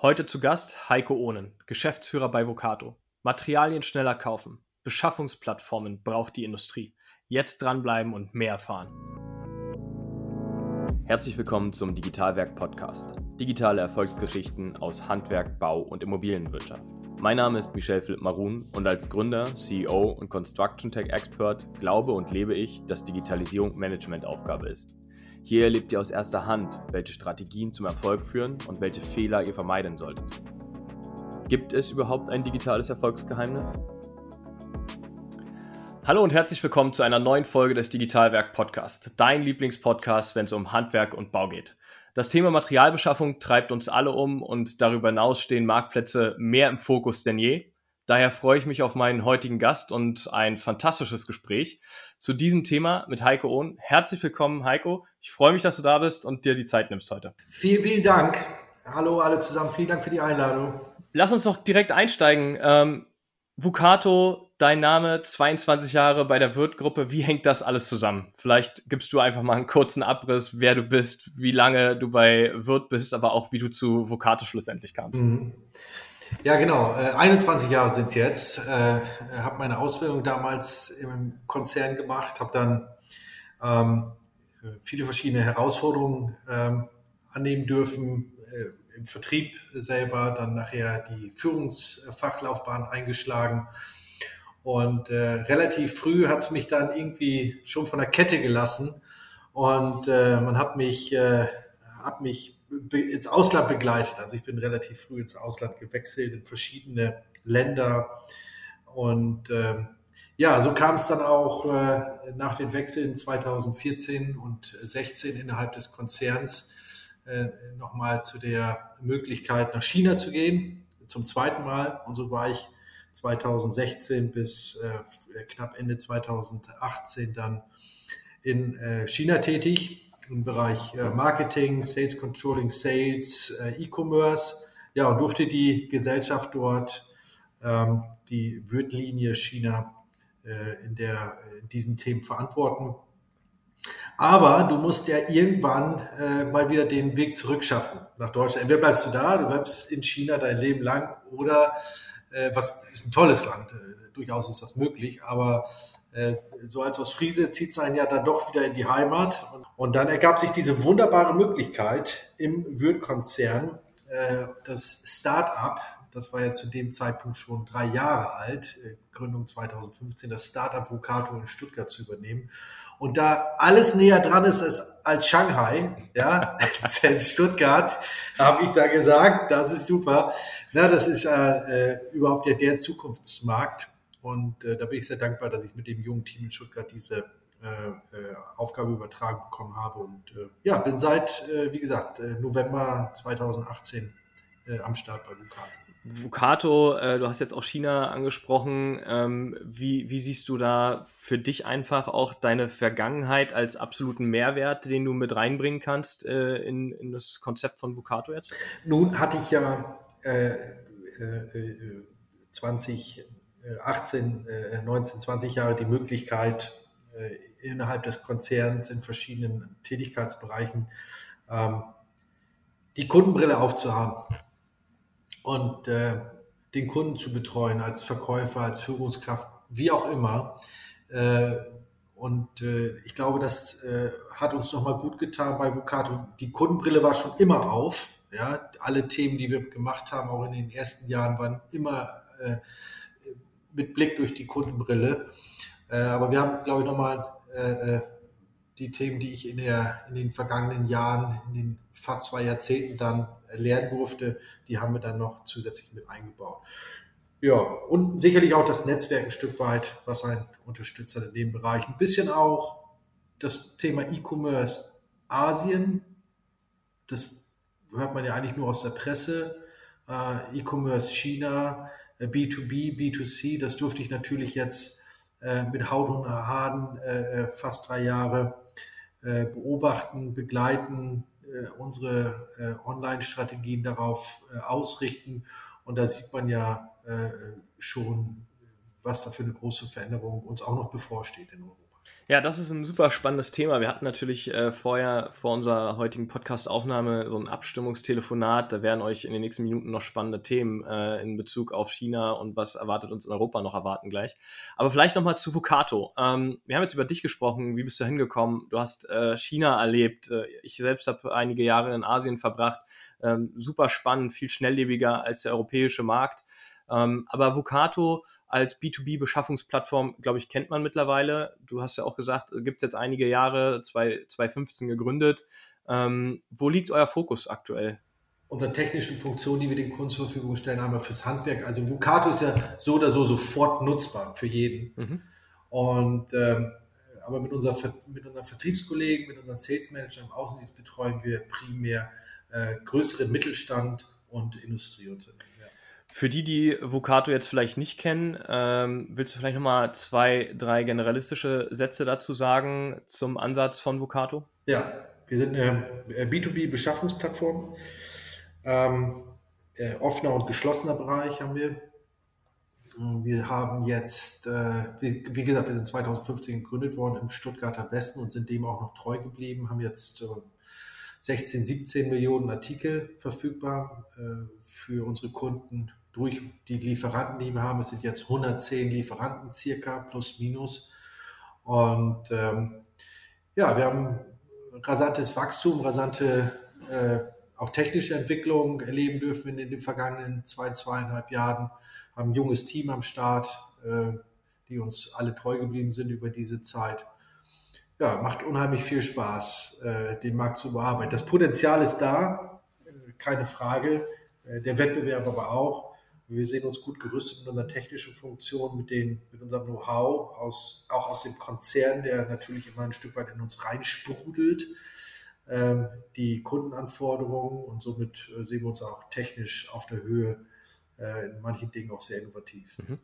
Heute zu Gast Heiko Ohnen, Geschäftsführer bei Vocato. Materialien schneller kaufen. Beschaffungsplattformen braucht die Industrie. Jetzt dranbleiben und mehr erfahren. Herzlich willkommen zum Digitalwerk Podcast. Digitale Erfolgsgeschichten aus Handwerk, Bau und Immobilienwirtschaft. Mein Name ist Michel Philipp Marun und als Gründer, CEO und Construction Tech Expert glaube und lebe ich, dass Digitalisierung Managementaufgabe ist. Hier erlebt ihr aus erster Hand, welche Strategien zum Erfolg führen und welche Fehler ihr vermeiden solltet. Gibt es überhaupt ein digitales Erfolgsgeheimnis? Hallo und herzlich willkommen zu einer neuen Folge des Digitalwerk Podcast, dein Lieblingspodcast, wenn es um Handwerk und Bau geht. Das Thema Materialbeschaffung treibt uns alle um und darüber hinaus stehen Marktplätze mehr im Fokus denn je. Daher freue ich mich auf meinen heutigen Gast und ein fantastisches Gespräch zu diesem Thema mit Heiko Ohn. Herzlich willkommen, Heiko. Ich freue mich, dass du da bist und dir die Zeit nimmst heute. Vielen, vielen Dank. Hallo alle zusammen. Vielen Dank für die Einladung. Lass uns doch direkt einsteigen. Ähm, Vukato, dein Name, 22 Jahre bei der Wirt-Gruppe. Wie hängt das alles zusammen? Vielleicht gibst du einfach mal einen kurzen Abriss, wer du bist, wie lange du bei Wirt bist, aber auch wie du zu Vukato schlussendlich kamst. Mhm. Ja, genau. 21 äh, Jahre sind jetzt. Äh, habe meine Ausbildung damals im Konzern gemacht, habe dann ähm, viele verschiedene Herausforderungen ähm, annehmen dürfen äh, im Vertrieb selber, dann nachher die Führungsfachlaufbahn eingeschlagen. Und äh, relativ früh hat es mich dann irgendwie schon von der Kette gelassen. Und äh, man hat mich, äh, hat mich ins Ausland begleitet. Also ich bin relativ früh ins Ausland gewechselt, in verschiedene Länder. Und äh, ja, so kam es dann auch äh, nach den Wechseln 2014 und 16 innerhalb des Konzerns äh, nochmal zu der Möglichkeit, nach China zu gehen, zum zweiten Mal. Und so war ich 2016 bis äh, knapp Ende 2018 dann in äh, China tätig im Bereich äh, Marketing, Sales Controlling, Sales, äh, E-Commerce. Ja, und durfte die Gesellschaft dort, ähm, die Wirtlinie China, äh, in, der, in diesen Themen verantworten. Aber du musst ja irgendwann äh, mal wieder den Weg zurückschaffen nach Deutschland. Entweder bleibst du da, du bleibst in China dein Leben lang oder äh, was ist ein tolles Land, durchaus ist das möglich, aber so als aus Friese zieht es einen ja dann doch wieder in die Heimat. Und dann ergab sich diese wunderbare Möglichkeit im Würth-Konzern, äh, das Start-up, das war ja zu dem Zeitpunkt schon drei Jahre alt, äh, Gründung 2015, das Start-up Vocato in Stuttgart zu übernehmen. Und da alles näher dran ist als, Shanghai, ja, als Stuttgart, habe ich da gesagt, das ist super. Na, das ist äh, überhaupt ja der Zukunftsmarkt. Und äh, da bin ich sehr dankbar, dass ich mit dem jungen Team in Stuttgart diese äh, äh Aufgabe übertragen bekommen habe. Und äh, ja, bin seit, äh, wie gesagt, äh, November 2018 am Start bei Vucato. Vucato, du hast jetzt auch China angesprochen. Ähm, wie, wie siehst du da für dich einfach auch deine Vergangenheit als absoluten Mehrwert, den du mit reinbringen kannst in, in das Konzept von Vucato jetzt? Nun hatte ich ja 20 18, 19, 20 Jahre die Möglichkeit, äh, innerhalb des Konzerns in verschiedenen Tätigkeitsbereichen ähm, die Kundenbrille aufzuhaben und äh, den Kunden zu betreuen als Verkäufer, als Führungskraft, wie auch immer. Äh, und ich glaube, das hat uns nochmal gut getan bei Vocato. Die Kundenbrille war schon immer auf. Ja, alle Themen, die wir gemacht haben, auch in den ersten Jahren, waren immer mit Blick durch die Kundenbrille. Äh, aber wir haben, glaube ich, nochmal äh, äh, die Themen, die ich in, der, in den vergangenen Jahren, in den fast zwei Jahrzehnten dann lernen durfte, die haben wir dann noch zusätzlich mit eingebaut. Ja, und sicherlich auch das Netzwerk ein Stück weit, was ein Unterstützer in dem Bereich. Ein bisschen auch das Thema E-Commerce Asien. Das hört man ja eigentlich nur aus der Presse. Äh, E-Commerce China, B2B, B2C, das durfte ich natürlich jetzt äh, mit Haut und Haaren äh, äh, fast drei Jahre äh, beobachten, begleiten, äh, unsere äh, Online-Strategien darauf ausrichten. Und da sieht man ja schon, was da für eine große Veränderung uns auch noch bevorsteht in Europa. Ja, das ist ein super spannendes Thema. Wir hatten natürlich äh, vorher, vor unserer heutigen Podcast-Aufnahme, so ein Abstimmungstelefonat. Da werden euch in den nächsten Minuten noch spannende Themen äh, in Bezug auf China und was erwartet uns in Europa noch erwarten gleich. Aber vielleicht nochmal zu Vocato. Ähm, wir haben jetzt über dich gesprochen. Wie bist du hingekommen? Du hast äh, China erlebt. Äh, ich selbst habe einige Jahre in Asien verbracht. Ähm, super spannend, viel schnelllebiger als der europäische Markt. Ähm, aber Vocato als B2B-Beschaffungsplattform, glaube ich, kennt man mittlerweile. Du hast ja auch gesagt, gibt es jetzt einige Jahre, 2015 gegründet. Ähm, wo liegt euer Fokus aktuell? Unsere technischen Funktionen, die wir den Kunden zur Verfügung stellen, haben wir fürs Handwerk. Also Vocato ist ja so oder so sofort nutzbar für jeden. Mhm. Und ähm, aber mit, unserer, mit unseren Vertriebskollegen, mit unseren Sales Managern im Außendienst betreuen wir primär äh, größere Mittelstand und Industrieunternehmen. Für die, die Vocato jetzt vielleicht nicht kennen, ähm, willst du vielleicht nochmal zwei, drei generalistische Sätze dazu sagen zum Ansatz von Vocato? Ja, wir sind eine B2B-Beschaffungsplattform. Ähm, äh, offener und geschlossener Bereich haben wir. Wir haben jetzt, äh, wie, wie, gesagt, wir sind 2015 gegründet worden im Stuttgarter Westen und sind dem auch noch treu geblieben, haben jetzt äh, 16, 17 Millionen Artikel verfügbar äh, für unsere Kunden durch die Lieferanten, die wir haben. Es sind jetzt 110 Lieferanten circa, plus minus. Und ähm, ja, wir haben rasantes Wachstum, rasante äh, auch technische Entwicklung erleben dürfen in den vergangenen zwei, zweieinhalb Jahren. Haben ein junges Team am Start, äh, die uns alle treu geblieben sind über diese Zeit ja, macht unheimlich viel Spaß, äh, den Markt zu bearbeiten. Das Potenzial ist da, äh, keine Frage. Äh, der Wettbewerb aber auch. Wir sehen uns gut gerüstet mit unserer technischen Funktion, mit, den, mit unserem Know-how, aus, auch aus dem Konzern, der natürlich immer ein Stück weit in uns reinsprudelt, ähm, die Kundenanforderungen und somit äh, sehen wir uns auch technisch auf der Höhe, äh, in manchen Dingen auch sehr innovativ. Mhm.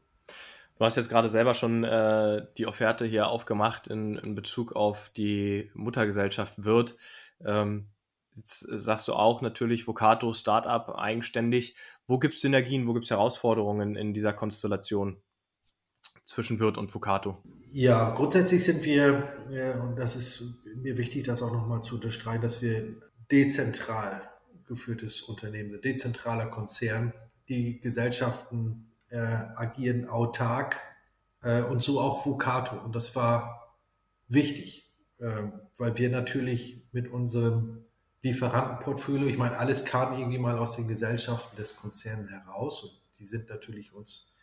Du hast jetzt gerade selber schon äh, die Offerte hier aufgemacht in, in, Bezug auf die Muttergesellschaft Wirt. Ähm, jetzt sagst du auch natürlich Vocato, Startup, eigenständig. Wo gibt es Synergien, wo gibt es Herausforderungen in dieser Konstellation zwischen Wirt und Vocato? Ja, grundsätzlich sind wir, ja, und das ist mir wichtig, das auch nochmal zu unterstreichen, dass wir dezentral geführtes Unternehmen sind, dezentraler Konzern. Die Gesellschaften äh, agieren autark äh, und so auch Vocato. Und das war wichtig, äh, weil wir natürlich mit unserem Lieferantenportfolio, ich meine, alles kam irgendwie mal aus den Gesellschaften des Konzerns heraus und die sind natürlich uns,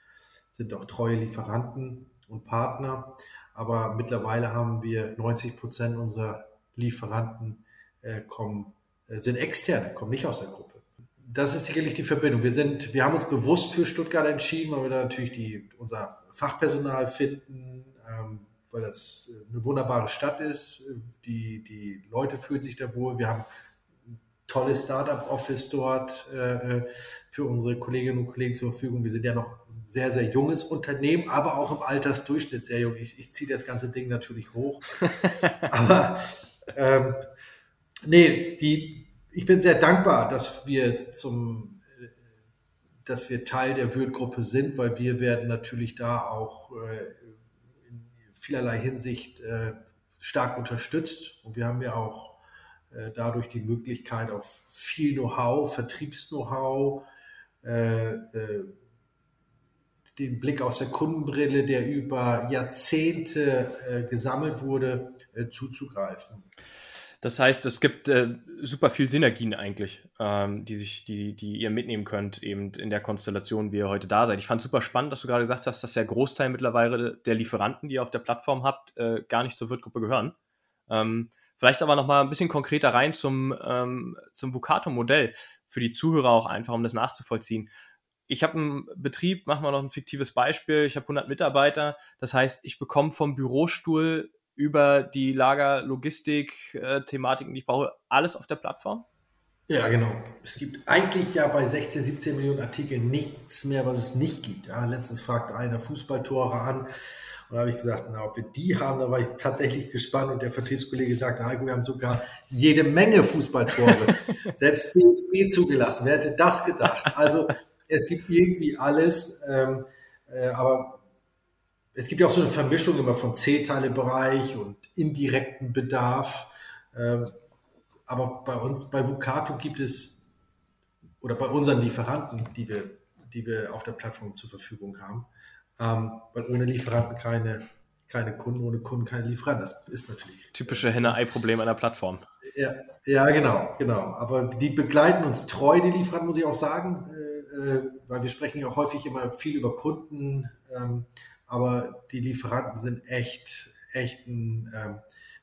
sind auch treue Lieferanten und Partner. Aber mittlerweile haben wir 90 Prozent unserer Lieferanten äh, kommen, äh, sind externe, kommen nicht aus der Gruppe das ist sicherlich die Verbindung. Wir sind, wir haben uns bewusst für Stuttgart entschieden, weil wir da natürlich die, unser Fachpersonal finden, ähm, weil das eine wunderbare Stadt ist. Die, die Leute fühlen sich da wohl. Wir haben tolles Startup-Office dort äh, für unsere Kolleginnen und Kollegen zur Verfügung. Wir sind ja noch ein sehr, sehr junges Unternehmen, aber auch im Altersdurchschnitt sehr jung. Ich, ich ziehe das ganze Ding natürlich hoch. aber ähm, nee, die, ich bin sehr dankbar, dass wir zum, dass wir Teil der Würth-Gruppe sind, weil wir werden natürlich da auch äh, in vielerlei Hinsicht äh, stark unterstützt und wir haben ja auch äh, dadurch die Möglichkeit auf viel Know-how, Vertriebs-Know-how, den Blick aus der Kundenbrille, der über Jahrzehnte gesammelt wurde, zuzugreifen. Das heißt, es gibt äh, super viel Synergien eigentlich, ähm, die, sich, die, die ihr mitnehmen könnt, eben in der Konstellation, wie ihr heute da seid. Ich fand super spannend, dass du gerade gesagt hast, dass der Großteil mittlerweile der Lieferanten, die ihr auf der Plattform habt, äh, gar nicht zur Wirtgruppe gehören. Ähm, vielleicht aber noch mal ein bisschen konkreter rein zum, ähm, zum Vocato-Modell, für die Zuhörer auch einfach, um das nachzuvollziehen ich habe einen Betrieb, machen wir noch ein fiktives Beispiel, ich habe 100 Mitarbeiter, das heißt, ich bekomme vom Bürostuhl über die Lager, Logistik, äh, Thematiken, die ich brauche, alles auf der Plattform? Ja, genau. Es gibt eigentlich ja bei 16, 17 Millionen Artikeln nichts mehr, was es nicht gibt. Ja, letztens fragte einer Fußballtore an. Und da habe ich gesagt, na, ob wir die haben, da war ich tatsächlich gespannt. Und der Vertriebskollege sagte, Heiko, wir haben sogar jede Menge Fußballtore. Selbst DFB zugelassen. Wer hätte das gedacht? Also es gibt irgendwie alles. Ähm, äh, aber es gibt ja auch so eine Vermischung immer von C-Teile-Bereich und indirekten Bedarf. Ähm, aber bei uns, bei Vucato gibt es, oder bei unseren Lieferanten, die wir, die wir auf der Plattform zur Verfügung haben, ähm, weil ohne Lieferanten keine, keine Kunden, ohne Kunden keine Lieferanten. Das ist natürlich. Typische Henne-Ei-Problem einer Plattform. Ja, ja, genau, genau. Aber die begleiten uns treu, die Lieferanten, muss ich auch sagen, äh, äh weil wir sprechen ja häufig immer viel über Kunden. Ähm, aber die Lieferanten sind echt, echt ein, ähm,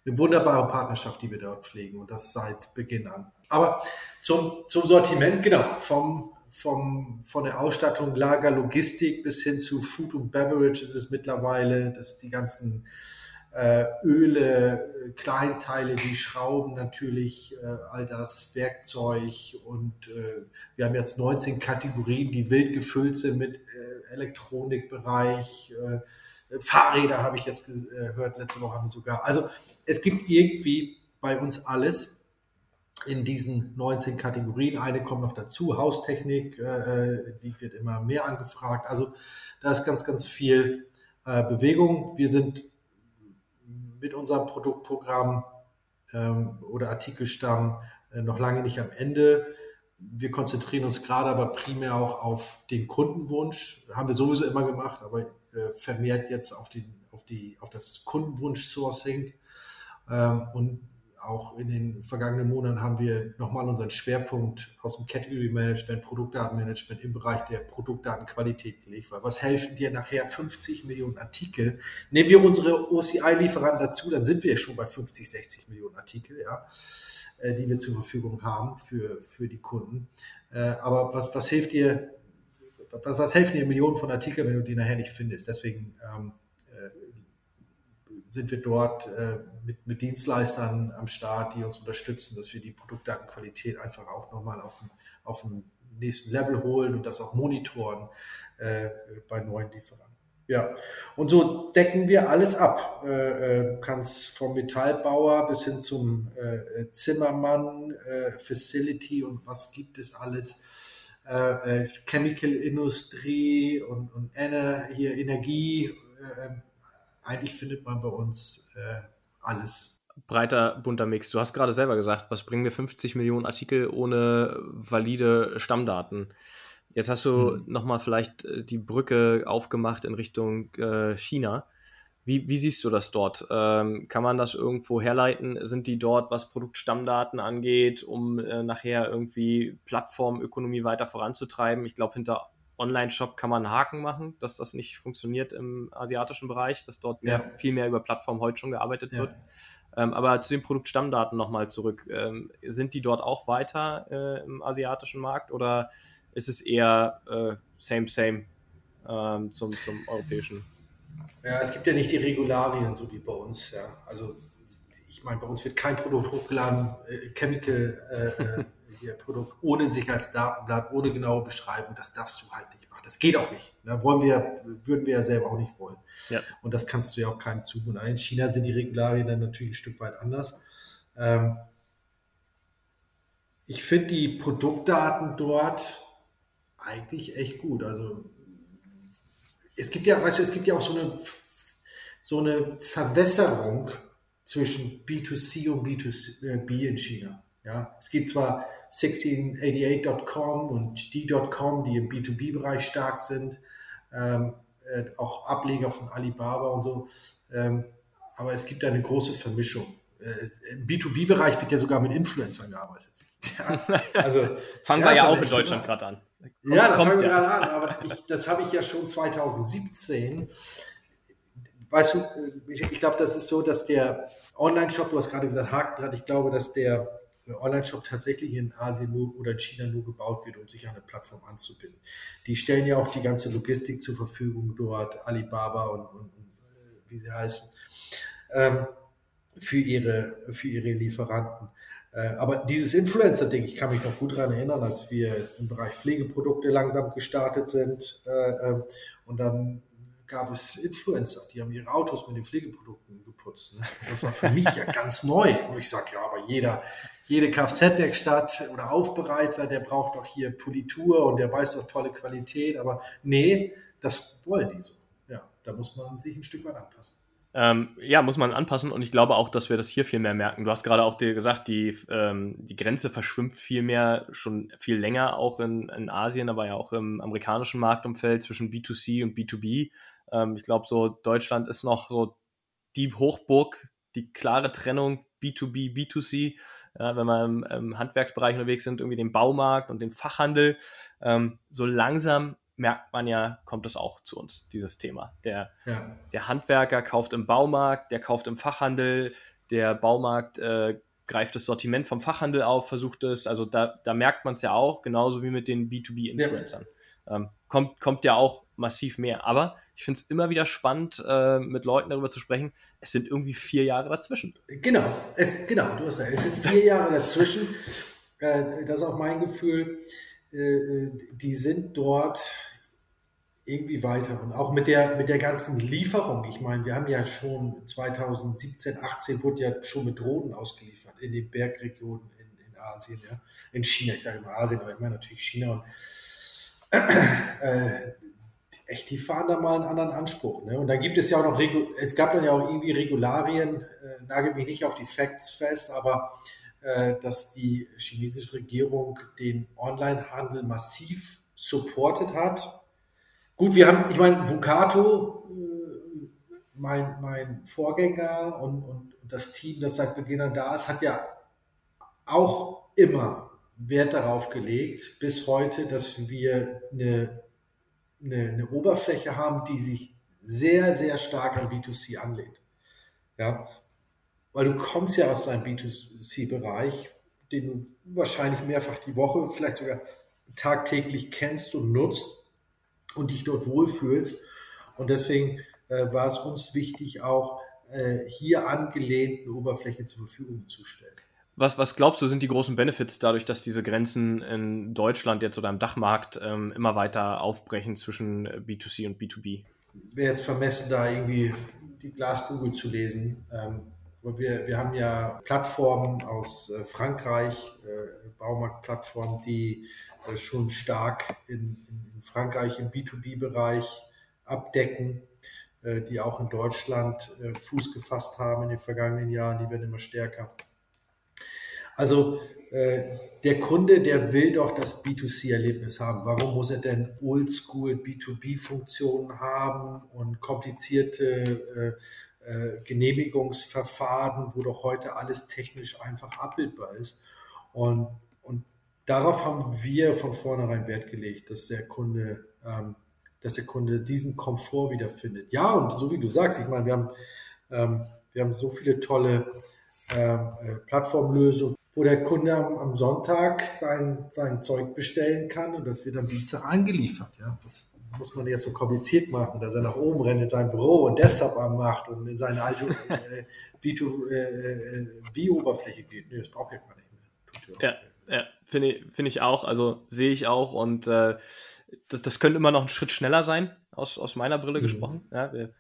eine wunderbare Partnerschaft, die wir dort pflegen und das seit Beginn an. Aber zum, zum Sortiment, genau, vom, vom, von der Ausstattung, Lager, Logistik bis hin zu Food und Beverage ist es mittlerweile, dass die ganzen äh, Öle, Kleinteile wie Schrauben natürlich, äh, all das Werkzeug und äh, wir haben jetzt 19 Kategorien, die wild gefüllt sind mit äh, Elektronikbereich. Äh, Fahrräder habe ich jetzt gehört, äh, letzte Woche haben wir sogar. Also es gibt irgendwie bei uns alles in diesen 19 Kategorien. Eine kommt noch dazu, Haustechnik, die wird immer mehr angefragt. Also da ist ganz, ganz viel Bewegung. Wir sind mit unserem Produktprogramm ähm, oder Artikelstamm äh, noch lange nicht am Ende. Wir konzentrieren uns gerade aber primär auch auf den Kundenwunsch. Haben wir sowieso immer gemacht, aber äh, vermehrt jetzt auf, den, auf, die, auf das Kundenwunsch-Sourcing. Ähm, und auch in den vergangenen Monaten haben wir nochmal unseren Schwerpunkt aus dem Category Management, Produktdatenmanagement im Bereich der Produktdatenqualität gelegt. Weil was helfen dir nachher 50 Millionen Artikel? Nehmen wir unsere OCI-Lieferanten dazu, dann sind wir schon bei 50, 60 Millionen Artikel, ja, äh, die wir zur Verfügung haben für, für die Kunden. Äh, aber was, was hilft dir, was, was helfen dir Millionen von Artikeln, wenn du die nachher nicht findest? Deswegen ähm, sind wir dort äh, mit, mit, Dienstleistern am Start, die uns unterstützen, dass wir die Produktdatenqualität einfach auch nochmal auf, auf den nächsten Level holen und das auch monitoren äh, bei neuen Lieferanten. Ja, und so decken wir alles ab. Äh, äh kannst vom Metallbauer bis hin zum äh, Zimmermann, äh, Facility und was gibt es alles. Äh, äh Chemical Industrie und, und hier Energie, eigentlich findet man bei uns äh, alles. Breiter, bunter Mix. Du hast gerade selber gesagt, was bringen wir 50 Millionen Artikel ohne valide Stammdaten? Jetzt hast du hm. nochmal vielleicht äh, die Brücke aufgemacht in Richtung äh, China. Wie, wie, siehst du das dort? Ähm, kann man das irgendwo herleiten? Sind die dort, was Produktstammdaten angeht, um äh, nachher irgendwie Plattformökonomie weiter voranzutreiben? Ich glaube, hinter Online-Shop kann man einen Haken machen, dass das nicht funktioniert im asiatischen Bereich, dass dort mehr, ja. viel mehr über Plattformen heute schon gearbeitet ja. wird. Ähm, aber zu den Produktstammdaten nochmal zurück. Ähm, sind die dort auch weiter äh, im asiatischen Markt oder ist es eher äh, same, same ähm, zum, zum europäischen? Ja, es gibt ja nicht die Regularien, so wie bei uns. Ja. Also ich meine, bei uns wird kein Produkt hochgeladen, äh, Chemical äh, äh hier Produkt ohne Sicherheitsdatenblatt, ohne genaue Beschreibung, das darfst du halt nicht machen. Das geht auch nicht. Ne? Wollen wir, würden wir ja selber auch nicht wollen. Ja. Und das kannst du ja auch keinem zumuten. In China sind die Regularien dann natürlich ein Stück weit anders. Ähm, ich finde die Produktdaten dort eigentlich echt gut. Also es gibt ja, weißt du, es gibt ja auch so eine, so eine Verwässerung zwischen B2C und B2B äh, in China. Ja, es gibt zwar 1688.com und D.com, die im B2B-Bereich stark sind, ähm, äh, auch Ableger von Alibaba und so, ähm, aber es gibt eine große Vermischung. Äh, Im B2B-Bereich wird ja sogar mit Influencern gearbeitet. Ja, also fangen ja, wir ja auch in Deutschland gerade an. Kommt, ja, das fangen wir gerade an, aber ich, das habe ich ja schon 2017. Weißt du, ich, ich glaube, das ist so, dass der Online-Shop, du hast gerade gesagt, Haken dran, ich glaube, dass der Online-Shop tatsächlich in Asien nur, oder in China nur gebaut wird, um sich an eine Plattform anzubinden. Die stellen ja auch die ganze Logistik zur Verfügung dort, Alibaba und, und, und äh, wie sie heißen, ähm, für, ihre, für ihre Lieferanten. Äh, aber dieses Influencer-Ding, ich kann mich noch gut daran erinnern, als wir im Bereich Pflegeprodukte langsam gestartet sind äh, ähm, und dann gab es Influencer, die haben ihre Autos mit den Pflegeprodukten geputzt. Ne? Das war für mich ja ganz neu, wo ich sage, ja, aber jeder, jede Kfz-Werkstatt oder Aufbereiter, der braucht doch hier Politur und der weiß doch tolle Qualität, aber nee, das wollen die so. Ja, da muss man sich ein Stück weit anpassen. Ähm, ja, muss man anpassen und ich glaube auch, dass wir das hier viel mehr merken. Du hast gerade auch dir gesagt, die, ähm, die Grenze verschwimmt viel mehr, schon viel länger auch in, in Asien, aber ja auch im amerikanischen Marktumfeld zwischen B2C und B2B. Ähm, ich glaube, so Deutschland ist noch so die Hochburg, die klare Trennung B2B, B2C, ja, wenn wir im, im, Handwerksbereich unterwegs sind, irgendwie den Baumarkt und den Fachhandel. Ähm, so langsam merkt man ja, kommt es auch zu uns, dieses Thema. Der, ja. der Handwerker kauft im Baumarkt, der kauft im Fachhandel, der Baumarkt äh, greift das Sortiment vom Fachhandel auf, versucht es, also da, da merkt man es ja auch, genauso wie mit den B2B-Influencern. Ja. Ähm, kommt, kommt ja auch massiv mehr. Aber ich finde es immer wieder spannend, äh, mit Leuten darüber zu sprechen. Es sind irgendwie vier Jahre dazwischen. Genau, es, genau, du hast recht. Es sind vier Jahre dazwischen. Äh, das ist auch mein Gefühl. Äh, die sind dort irgendwie weiter. Und auch mit der, mit der ganzen Lieferung. Ich meine, wir haben ja schon 2017, 18 wurde ja schon mit Drohnen ausgeliefert in den Bergregionen in, in Asien, ja. In China, ich sage immer Asien, aber ich meine natürlich China. Und äh, echt, die fahren da mal einen anderen Anspruch. Ne? Und dann gibt es ja auch noch, es gab dann ja auch irgendwie Regularien, äh, nagel mich nicht auf die Facts fest, aber äh, dass die chinesische Regierung den Onlinehandel massiv supportet hat Gut, wir haben, ich meine, Vukato, äh, mein, mein Vorgänger und, und, das Team, das seit Beginn an da ist, hat ja auch immer Wert darauf gelegt, bis heute, dass wir eine, eine, eine Oberfläche haben, die sich sehr, sehr stark an B2C anlehnt. Ja, weil du kommst ja aus einem B2C-Bereich, den du wahrscheinlich mehrfach die Woche, vielleicht sogar tagtäglich kennst und nutzt und dich dort wohlfühlst. Und deswegen äh, war es uns wichtig, auch äh, hier angelehnt eine Oberfläche zur Verfügung zu stellen. Was, was glaubst du, sind die großen Benefits dadurch, dass diese Grenzen in Deutschland jetzt oder im Dachmarkt ähm, immer weiter aufbrechen zwischen B2C und B2B? Wäre jetzt vermessen, da irgendwie die Glaskugel zu lesen. Ähm, wir, wir haben ja Plattformen aus äh, Frankreich, äh, Baumarktplattformen, die äh, schon stark in, in Frankreich im B2B-Bereich abdecken, äh, die auch in Deutschland äh, Fuß gefasst haben in den vergangenen Jahren, die werden immer stärker. Also der Kunde, der will doch das B2C-Erlebnis haben. Warum muss er denn Oldschool B2B-Funktionen haben und komplizierte Genehmigungsverfahren, wo doch heute alles technisch einfach abbildbar ist? Und darauf haben wir von vornherein Wert gelegt, dass der Kunde, ähm, dass der Kunde diesen Komfort wiederfindet. Ja, und so wie du sagst, ich meine, wir haben, ähm, wir haben so viele tolle ähm, äh, Plattformlösungen, wo der Kunde am, am, Sonntag sein, sein Zeug bestellen kann und das wird am Dienstag angeliefert. Ja, was muss man jetzt so kompliziert machen, dass er nach oben rennt in sein Büro und Desktop anmacht und in seine alte äh, B2B-Oberfläche äh, äh geht. Nee, das braucht ja gar nicht mehr. ja. Ja, finde ich, find ich auch. Also sehe ich auch. Und äh, das, das, könnte immer noch einen Schritt schneller sein, aus, aus meiner Brille mhm. gesprochen. Ja, wir,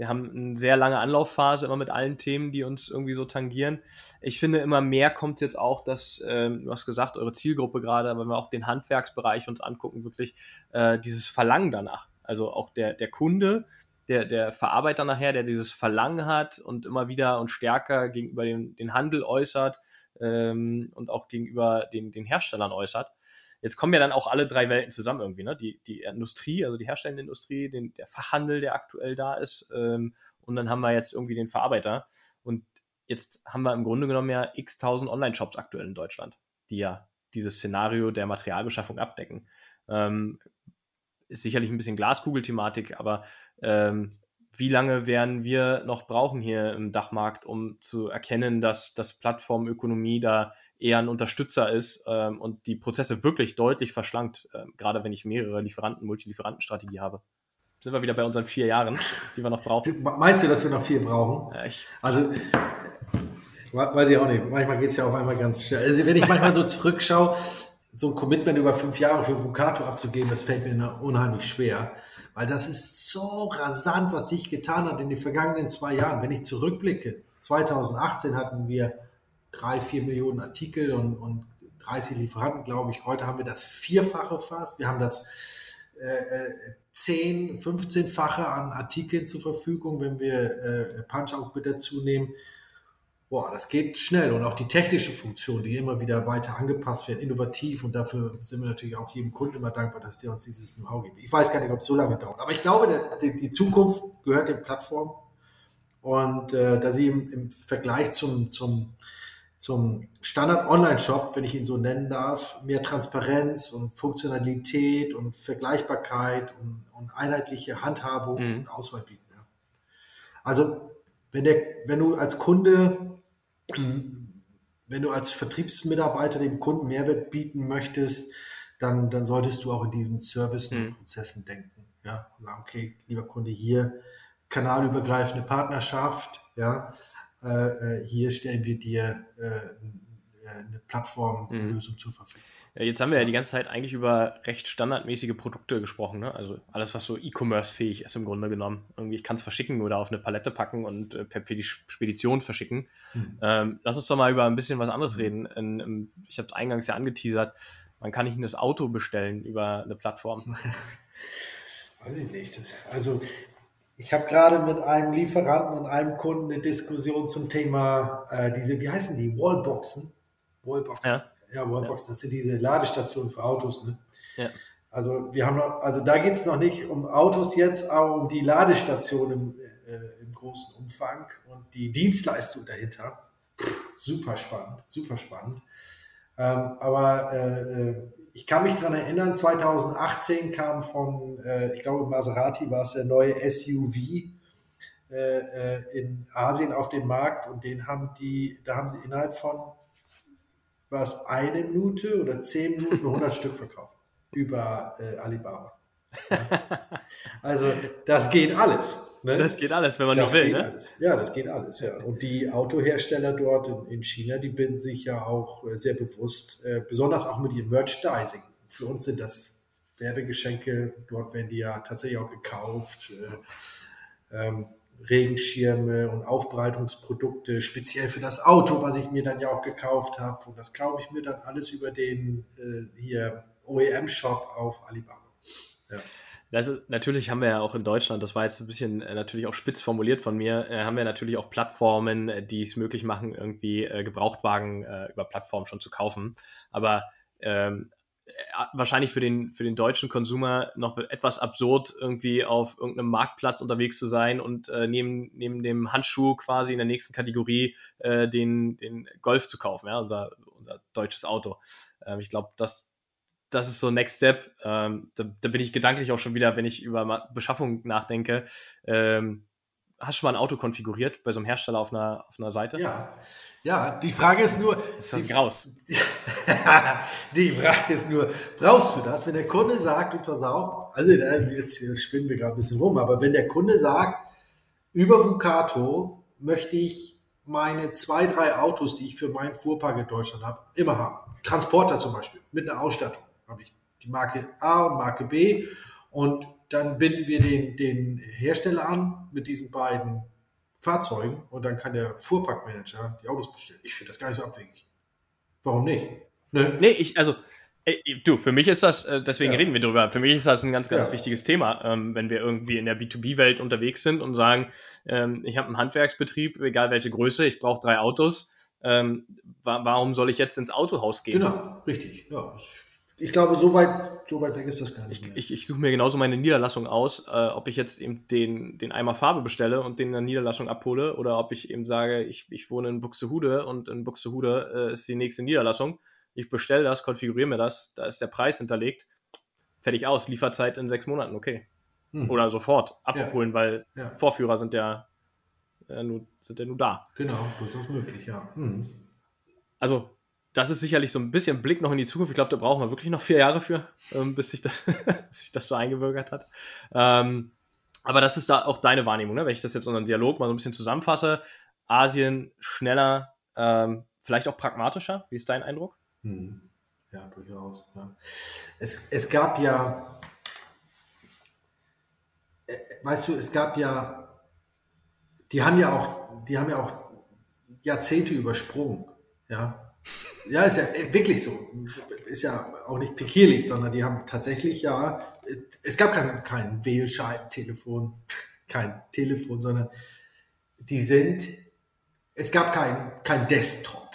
wir haben eine sehr lange Anlaufphase immer mit allen Themen, die uns irgendwie so tangieren. Ich finde, immer mehr kommt jetzt auch, dass, ähm, du hast gesagt, eure Zielgruppe gerade, wenn wir auch den Handwerksbereich uns angucken, wirklich äh, dieses Verlangen danach. Also auch der, der Kunde, der, der Verarbeiter nachher, der dieses Verlangen hat und immer wieder und stärker gegenüber dem, den Handel äußert, ähm, und auch gegenüber den, den Herstellern äußert. Jetzt kommen ja dann auch alle drei Welten zusammen irgendwie, ne? Die, die Industrie, also die herstellende Industrie, den, der Fachhandel, der aktuell da ist, ähm, und dann haben wir jetzt irgendwie den Verarbeiter. Und jetzt haben wir im Grunde genommen ja x tausend Online-Shops aktuell in Deutschland, die ja dieses Szenario der Materialbeschaffung abdecken. Ähm, ist sicherlich ein bisschen Glaskugelthematik, aber ähm, wie lange werden wir noch brauchen hier im Dachmarkt, um zu erkennen, dass das Plattformökonomie da eher ein Unterstützer ist ähm, und die Prozesse wirklich deutlich verschlankt, äh, gerade wenn ich mehrere Lieferanten, Multilieferantenstrategie habe. Sind wir wieder bei unseren vier Jahren, die wir noch brauchen? Meinst du, dass wir noch vier brauchen? Ja, also, weiß ich auch nicht. Manchmal geht es ja auch einmal ganz schnell. Also, wenn ich manchmal so zurückschaue, so ein Commitment über fünf Jahre für Vukato abzugeben, das fällt mir unheimlich schwer. Weil das ist so rasant, was sich getan hat in den vergangenen zwei Jahren. Wenn ich zurückblicke, 2018 hatten wir drei, vier Millionen Artikel und, und 30 Lieferanten, glaube ich. Heute haben wir das Vierfache fast. Wir haben das äh, 10, 15-fache an Artikeln zur Verfügung, wenn wir äh, Punch-Out mit dazu nehmen. Boah, das geht schnell und auch die technische Funktion, die immer wieder weiter angepasst wird, innovativ und dafür sind wir natürlich auch jedem Kunden immer dankbar, dass der uns dieses Know-how gibt. Ich weiß gar nicht, ob es so lange dauert, aber ich glaube, der, die, die, Zukunft gehört den Plattformen und äh, da sie im, im Vergleich zum, zum zum Standard-Online-Shop, wenn ich ihn so nennen darf, mehr Transparenz und Funktionalität und Vergleichbarkeit und, und einheitliche Handhabung mhm. und Auswahl bieten. Ja. Also wenn, der, wenn du als Kunde, wenn du als Vertriebsmitarbeiter dem Kunden Mehrwert bieten möchtest, dann, dann solltest du auch in diesen Service und mhm. Prozessen denken. Ja, okay, lieber Kunde, hier kanalübergreifende Partnerschaft, ja, äh, äh, hier stellen wir dir äh, eine Plattformlösung mhm. zur Verfügung. Jetzt haben wir ja die ganze Zeit eigentlich über recht standardmäßige Produkte gesprochen. Ne? Also alles, was so E-Commerce-fähig ist im Grunde genommen. Irgendwie, ich kann es verschicken oder auf eine Palette packen und äh, per Spedition verschicken. Mhm. Ähm, lass uns doch mal über ein bisschen was anderes reden. In, in, ich habe es eingangs ja angeteasert. Man kann nicht das Auto bestellen über eine Plattform. Weiß ich nicht. Also ich habe gerade mit einem Lieferanten und einem Kunden eine Diskussion zum Thema äh, diese, wie heißen die, Wallboxen? Wallboxen. Ja, ja Wallboxen, ja. das sind diese Ladestationen für Autos. Ne? Ja. Also wir haben noch, also da geht es noch nicht um Autos jetzt, aber um die Ladestation im, äh, im großen Umfang und die Dienstleistung dahinter. Super spannend, super spannend. Ähm, aber äh, äh ich kann mich daran erinnern, 2018 kam von, äh, ich glaube, Maserati war es der neue SUV äh, äh, in Asien auf den Markt und den haben die, da haben sie innerhalb von war es eine Minute oder zehn Minuten 100 Stück verkauft über äh, Alibaba. Ja. Also das geht alles. Ne? Das geht alles, wenn man das nur will. Ne? Alles. Ja, das geht alles, ja. Und die Autohersteller dort in, in China, die binden sich ja auch äh, sehr bewusst, äh, besonders auch mit ihrem Merchandising. Für uns sind das Werbegeschenke, dort werden die ja tatsächlich auch gekauft. Äh, ähm, Regenschirme und Aufbereitungsprodukte, speziell für das Auto, was ich mir dann ja auch gekauft habe. Und das kaufe ich mir dann alles über den äh, hier OEM-Shop auf Alibaba. Ja. Ist, natürlich haben wir ja auch in Deutschland, das war jetzt ein bisschen äh, natürlich auch spitz formuliert von mir, äh, haben wir natürlich auch Plattformen, äh, die es möglich machen, irgendwie äh, Gebrauchtwagen äh, über Plattformen schon zu kaufen. Aber ähm, äh, wahrscheinlich für den, für den deutschen Konsumer noch etwas absurd, irgendwie auf irgendeinem Marktplatz unterwegs zu sein und neben, neben dem Handschuh quasi in der nächsten Kategorie den, den Golf zu kaufen, ja, unser, unser deutsches Auto. Ähm, ich glaube, das, das ist so Next Step. Ähm, da, da, bin ich gedanklich auch schon wieder, wenn ich über Beschaffung nachdenke. Ähm, hast du schon mal ein Auto konfiguriert bei so einem Hersteller auf einer, auf einer Seite? Ja. Ja, die Frage ist nur. Das ist die, graus. die Frage ist nur, brauchst du das? Wenn der Kunde sagt, du pass auf, also jetzt, jetzt spinnen wir gerade ein bisschen rum, aber wenn der Kunde sagt, über Vucato möchte ich meine zwei, drei Autos, die ich für meinen Fuhrpark in Deutschland habe, immer haben. Transporter zum Beispiel, mit einer Ausstattung habe ich die Marke A und Marke B und dann binden wir den, den Hersteller an mit diesen beiden Fahrzeugen und dann kann der Fuhrparkmanager die Autos bestellen. Ich finde das gar nicht so abwegig. Warum nicht? Ne? Nee, ich, also, ey, du, für mich ist das, äh, deswegen ja. reden wir drüber, für mich ist das ein ganz, ganz ja. wichtiges Thema, ähm, wenn wir irgendwie in der B2B-Welt unterwegs sind und sagen, ähm, ich habe einen Handwerksbetrieb, egal welche Größe, ich brauche drei Autos. Ähm, wa warum soll ich jetzt ins Autohaus gehen? Genau, richtig. Ja, ich glaube, so weit, so weit weg ist das gar nicht. Ich, ich, ich suche mir genauso meine Niederlassung aus, äh, ob ich jetzt eben den, den Eimer Farbe bestelle und den in der Niederlassung abhole oder ob ich eben sage, ich, ich wohne in Buxtehude und in Buxtehude äh, ist die nächste Niederlassung. Ich bestelle das, konfiguriere mir das, da ist der Preis hinterlegt. Fertig aus, Lieferzeit in sechs Monaten, okay. Hm. Oder sofort abholen, ja. weil ja. Vorführer sind ja, äh, nur, sind ja nur da. Genau, durchaus möglich, ja. Hm. Also das ist sicherlich so ein bisschen Blick noch in die Zukunft. Ich glaube, da brauchen wir wirklich noch vier Jahre für, ähm, bis, sich das, bis sich das so eingebürgert hat. Ähm, aber das ist da auch deine Wahrnehmung, ne? wenn ich das jetzt unseren Dialog mal so ein bisschen zusammenfasse. Asien schneller, ähm, vielleicht auch pragmatischer. Wie ist dein Eindruck? Hm. Ja, durchaus. Ja. Es, es gab ja, äh, weißt du, es gab ja, die haben ja auch, die haben ja auch Jahrzehnte übersprungen. Ja, Ja, ist ja wirklich so. Ist ja auch nicht pikierlich, sondern die haben tatsächlich ja, es gab kein, kein Wählscheibentelefon, kein Telefon, sondern die sind, es gab kein, kein Desktop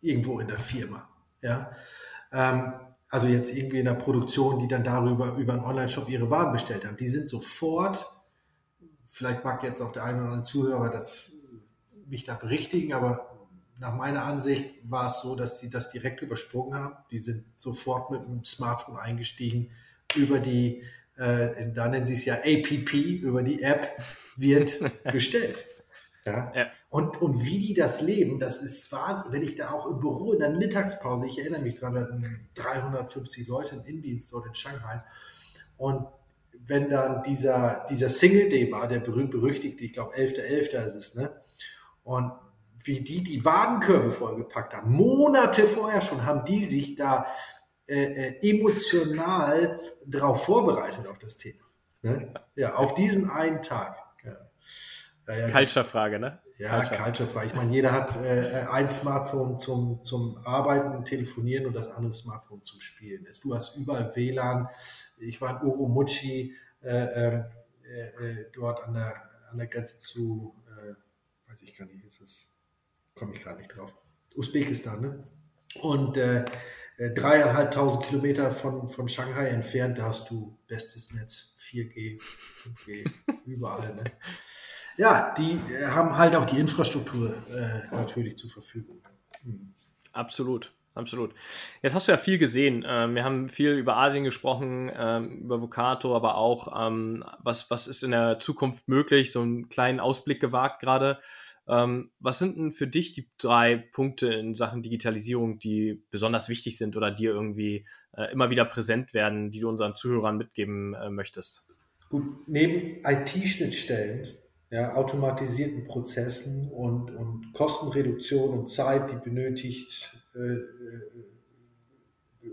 irgendwo in der Firma. Ja. Ähm, also jetzt irgendwie in der Produktion, die dann darüber über einen Online-Shop ihre Waren bestellt haben. Die sind sofort, vielleicht mag jetzt auch der eine oder andere Zuhörer das mich da berichtigen, aber nach meiner Ansicht war es so, dass sie das direkt übersprungen haben. Die sind sofort mit dem Smartphone eingestiegen über die, äh, da nennen sie es ja APP, über die App wird bestellt. Ja? ja. Und, und wie die das leben, das ist wahr, wenn ich da auch im Büro in der Mittagspause, ich erinnere mich dran, wir hatten 350 Leute im Indienst dort in Shanghai. Und wenn dann dieser, dieser Single Day war, der berühmt-berüchtigte, ich glaube 11.11. .11. ist es, ne? Und wie die die Wadenkörbe vollgepackt haben. Monate vorher schon haben die sich da äh, äh, emotional darauf vorbereitet auf das Thema. Ne? Ja, auf diesen einen Tag. Ja. Ja, ja, Culture-Frage, ne? Ja, Culture-Frage. Ich meine, jeder hat äh, ein Smartphone zum, zum Arbeiten, Telefonieren und das andere Smartphone zum Spielen. Du hast überall WLAN. Ich war in Uromuchi, äh, äh, äh, dort an der, an der Grenze zu, weiß ich gar nicht, ist es komme ich gerade nicht drauf, Usbekistan, ne? Und äh, äh, dreieinhalbtausend Kilometer von, von Shanghai entfernt, da hast du bestes Netz, 4G, 5G, überall. Ne? Ja, die äh, haben halt auch die Infrastruktur äh, natürlich zur Verfügung. Hm. Absolut. Absolut. Jetzt hast du ja viel gesehen. Ähm, wir haben viel über Asien gesprochen, ähm, über Vocato, aber auch, ähm, was, was ist in der Zukunft möglich, so einen kleinen Ausblick gewagt gerade. Ähm, was sind denn für dich die drei Punkte in Sachen Digitalisierung, die besonders wichtig sind oder dir irgendwie äh, immer wieder präsent werden, die du unseren Zuhörern mitgeben äh, möchtest? Gut, neben IT-Schnittstellen, ja, automatisierten Prozessen und, und Kostenreduktion und Zeit, die benötigt äh, äh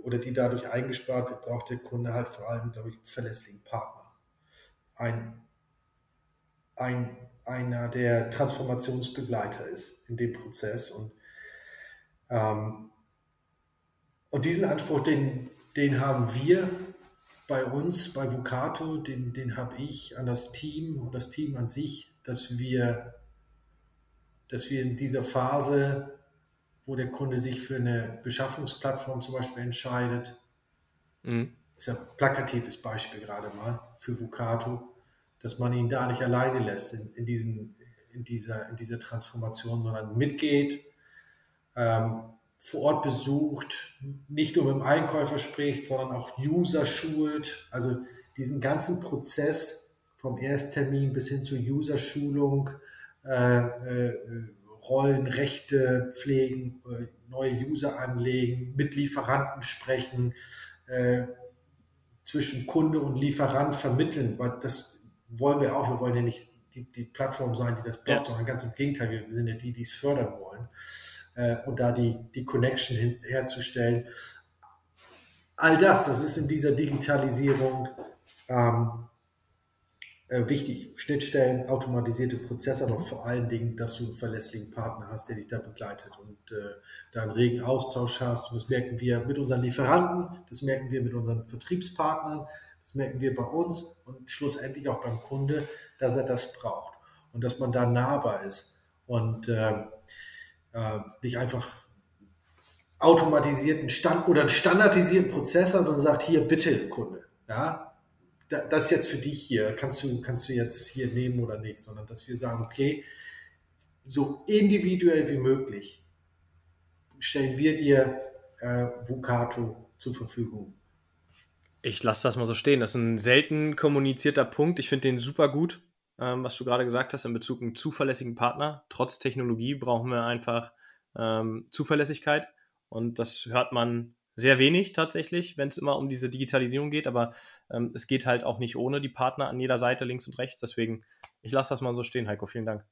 oder die dadurch eingespart wird, braucht der Kunde halt vor allem, glaube ich, einen verlässlichen Partner. Ein, ein einer der Transformationsbegleiter ist in dem Prozess. Und, ähm, und diesen Anspruch, den, den haben wir bei uns, bei Vocato, den, den habe ich an das Team und das Team an sich, dass wir, dass wir in dieser Phase, wo der Kunde sich für eine Beschaffungsplattform zum Beispiel entscheidet, mhm. ist ja ein plakatives Beispiel gerade mal für Vocato, dass man ihn da nicht alleine lässt in, in, diesen, in, dieser, in dieser Transformation, sondern mitgeht, ähm, vor Ort besucht, nicht nur mit dem Einkäufer spricht, sondern auch User schult. Also diesen ganzen Prozess vom Ersttermin bis hin zur User-Schulung, äh, äh, Rollen, pflegen, äh, neue User anlegen, mit Lieferanten sprechen, äh, zwischen Kunde und Lieferant vermitteln, weil das wollen wir auch. Wir wollen ja nicht die, die Plattform sein, die das baut, ja. sondern ganz im Gegenteil, wir sind ja die, die es fördern wollen. Äh, und da die, die Connection hin, herzustellen. All das, das ist in dieser Digitalisierung ähm, äh, wichtig. Schnittstellen, automatisierte Prozesse, aber vor allen Dingen, dass du einen verlässlichen Partner hast, der dich da begleitet und äh, da einen regen Austausch hast. Und das merken wir mit unseren Lieferanten, das merken wir mit unseren Vertriebspartnern, das merken wir bei uns und schlussendlich auch beim Kunde, dass er das braucht und dass man da nahbar ist und äh, äh, nicht einfach automatisierten Stand oder einen standardisierten Prozess hat und sagt, hier bitte Kunde, ja, das ist jetzt für dich hier, kannst du, kannst du jetzt hier nehmen oder nicht, sondern dass wir sagen, okay, so individuell wie möglich stellen wir dir äh, Vocato zur Verfügung. Ich lasse das mal so stehen. Das ist ein selten kommunizierter Punkt. Ich finde den super gut, ähm, was du gerade gesagt hast in Bezug auf einen zuverlässigen Partner. Trotz Technologie brauchen wir einfach ähm, Zuverlässigkeit. Und das hört man sehr wenig tatsächlich, wenn es immer um diese Digitalisierung geht. Aber ähm, es geht halt auch nicht ohne die Partner an jeder Seite, links und rechts. Deswegen, ich lasse das mal so stehen, Heiko. Vielen Dank.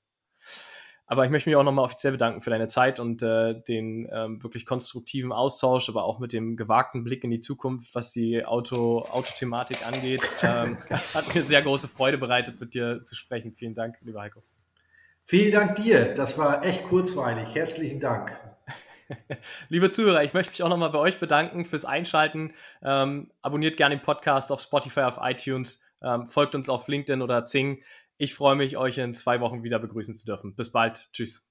Aber ich möchte mich auch nochmal offiziell bedanken für deine Zeit und äh, den ähm, wirklich konstruktiven Austausch, aber auch mit dem gewagten Blick in die Zukunft, was die Auto, Autothematik angeht. Ähm, hat mir sehr große Freude bereitet, mit dir zu sprechen. Vielen Dank, lieber Heiko. Vielen Dank dir. Das war echt kurzweilig. Herzlichen Dank. Liebe Zuhörer, ich möchte mich auch nochmal bei euch bedanken fürs Einschalten. Ähm, abonniert gerne den Podcast auf Spotify, auf iTunes, ähm, folgt uns auf LinkedIn oder Zing. Ich freue mich, euch in zwei Wochen wieder begrüßen zu dürfen. Bis bald. Tschüss.